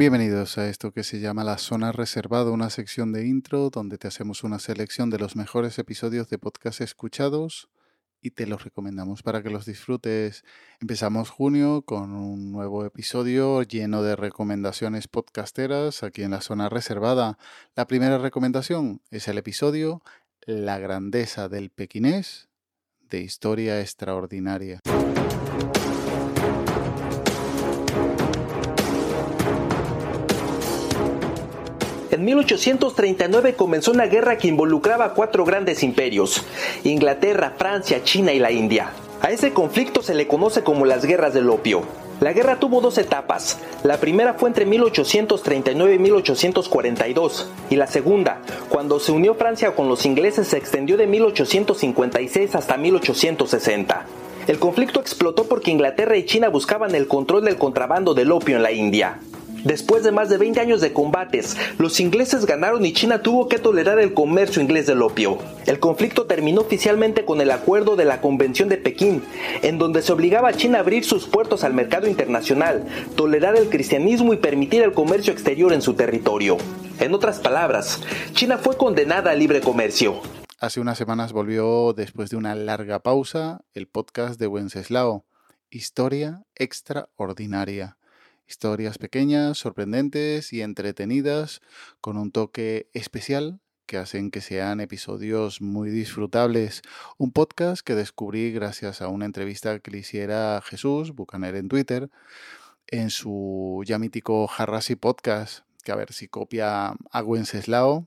Bienvenidos a esto que se llama La Zona Reservada, una sección de intro donde te hacemos una selección de los mejores episodios de podcast escuchados y te los recomendamos para que los disfrutes. Empezamos junio con un nuevo episodio lleno de recomendaciones podcasteras aquí en la Zona Reservada. La primera recomendación es el episodio La grandeza del pequinés de historia extraordinaria. En 1839 comenzó una guerra que involucraba a cuatro grandes imperios, Inglaterra, Francia, China y la India. A ese conflicto se le conoce como las guerras del opio. La guerra tuvo dos etapas. La primera fue entre 1839 y 1842 y la segunda, cuando se unió Francia con los ingleses, se extendió de 1856 hasta 1860. El conflicto explotó porque Inglaterra y China buscaban el control del contrabando del opio en la India. Después de más de 20 años de combates, los ingleses ganaron y China tuvo que tolerar el comercio inglés del opio. El conflicto terminó oficialmente con el acuerdo de la Convención de Pekín, en donde se obligaba a China a abrir sus puertos al mercado internacional, tolerar el cristianismo y permitir el comercio exterior en su territorio. En otras palabras, China fue condenada al libre comercio. Hace unas semanas volvió, después de una larga pausa, el podcast de Wenceslao, Historia Extraordinaria. Historias pequeñas, sorprendentes y entretenidas, con un toque especial que hacen que sean episodios muy disfrutables. Un podcast que descubrí gracias a una entrevista que le hiciera Jesús Bucaner en Twitter, en su ya mítico Harrasi Podcast, que a ver si copia a Wenceslao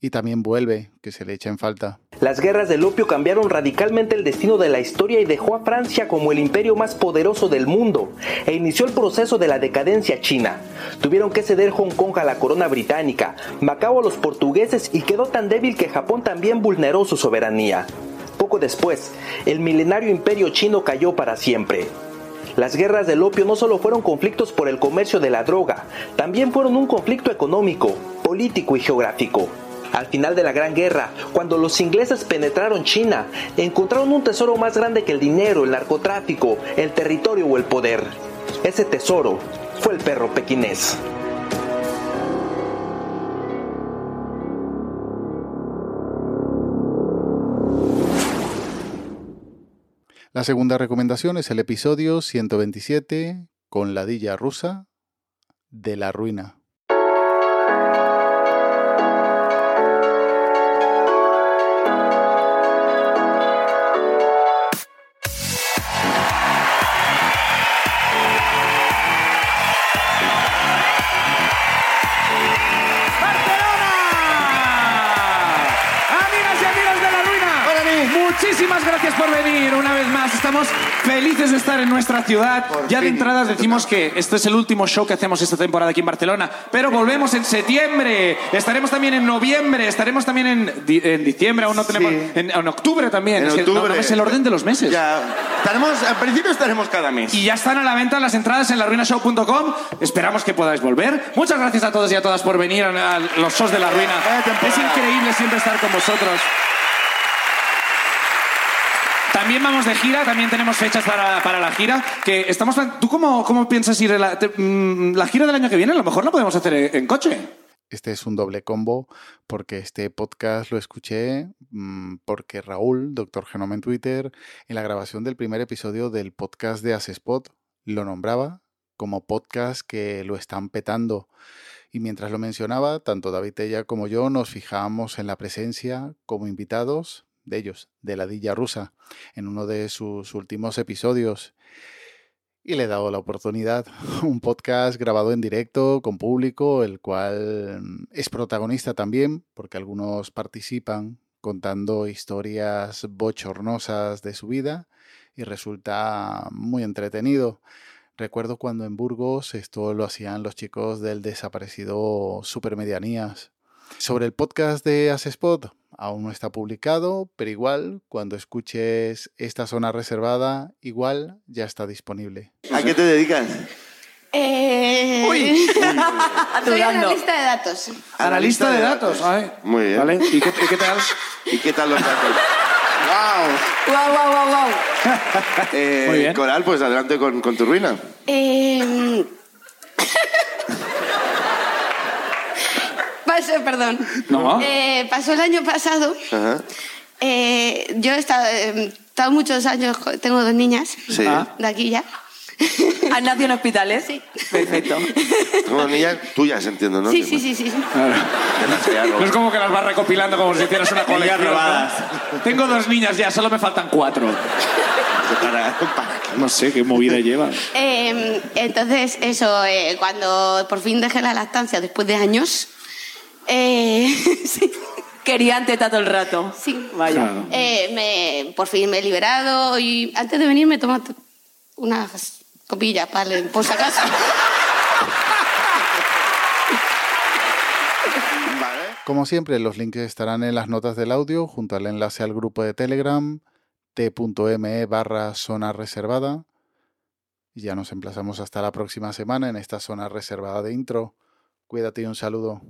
y también vuelve, que se le echa en falta. Las guerras del opio cambiaron radicalmente el destino de la historia y dejó a Francia como el imperio más poderoso del mundo e inició el proceso de la decadencia china. Tuvieron que ceder Hong Kong a la corona británica, Macao a los portugueses y quedó tan débil que Japón también vulneró su soberanía. Poco después, el milenario imperio chino cayó para siempre. Las guerras del opio no solo fueron conflictos por el comercio de la droga, también fueron un conflicto económico, político y geográfico. Al final de la Gran Guerra, cuando los ingleses penetraron China, encontraron un tesoro más grande que el dinero, el narcotráfico, el territorio o el poder. Ese tesoro fue el perro pequinés. La segunda recomendación es el episodio 127 con ladilla rusa de la ruina. Muchísimas gracias por venir una vez más. Estamos felices de estar en nuestra ciudad. ya de entrada decimos que este es el último show que hacemos esta temporada aquí en Barcelona, pero volvemos en septiembre. Estaremos también en noviembre, estaremos también en, en diciembre, aún no tenemos. En, octubre también. En es, octubre. es el orden de los meses. Ya. Estaremos, al principio estaremos cada mes. Y ya están a la venta las entradas en laruinashow.com. Esperamos que podáis volver. Muchas gracias a todos y a todas por venir a, a los shows de la ruina. Es increíble siempre estar con vosotros. También vamos de gira, también tenemos fechas para, para la gira. Que estamos, ¿Tú cómo, cómo piensas ir mm, la gira del año que viene? A lo mejor la podemos hacer en, coche. Este es un doble combo porque este podcast lo escuché mmm, porque Raúl, Doctor Genoma en Twitter, en la grabación del primer episodio del podcast de Asespot, lo nombraba como podcast que lo están petando. Y mientras lo mencionaba, tanto David Tella como yo nos fijábamos en la presencia como invitados de ellos, de la Dilla Rusa, en uno de sus últimos episodios. Y le he dado la oportunidad, un podcast grabado en directo, con público, el cual es protagonista también, porque algunos participan contando historias bochornosas de su vida y resulta muy entretenido. Recuerdo cuando en Burgos esto lo hacían los chicos del desaparecido Supermedianías. Sobre el podcast de Asespot, aún no está publicado, pero igual cuando escuches esta zona reservada, igual ya está disponible. ¿A qué te dedicas? Eh... Uy. Soy analista de datos. Analista de datos. Ay. Muy bien. ¿Vale? ¿Y qué, y qué tal? ¿Y qué tal los datos? ¡Wow! Wow, wow, wow, wow. Eh, Muy bien. Coral, pues adelante con, con tu ruina. Eh... pasó, perdón. No. Eh, pasó el año pasado. Ajá. Eh, yo he estado, eh, he estado muchos años, tengo dos niñas Sí. Ah. de aquí ya. ¿Has nacido en hospitales? Sí. Perfecto. Como niñas tuyas, entiendo, ¿no? Sí, sí, sí, sí. haya No es como que las vas recopilando como si hicieras una colección. robadas. Tengo dos niñas ya, solo me faltan cuatro. Para- para- No sé qué movida lleva. Eh, entonces, eso, eh, cuando por fin dejé la lactancia después de años, eh, sí, Querían teta todo el rato. sí. Vaya. Claro. Eh, me, por fin me he liberado y antes de venir me tomé unas copillas para, por si acaso. Como siempre, los links estarán en las notas del audio junto al enlace al grupo de Telegram t.me barra zona reservada. Y ya nos emplazamos hasta la próxima semana en esta zona reservada de intro. Cuídate y un saludo.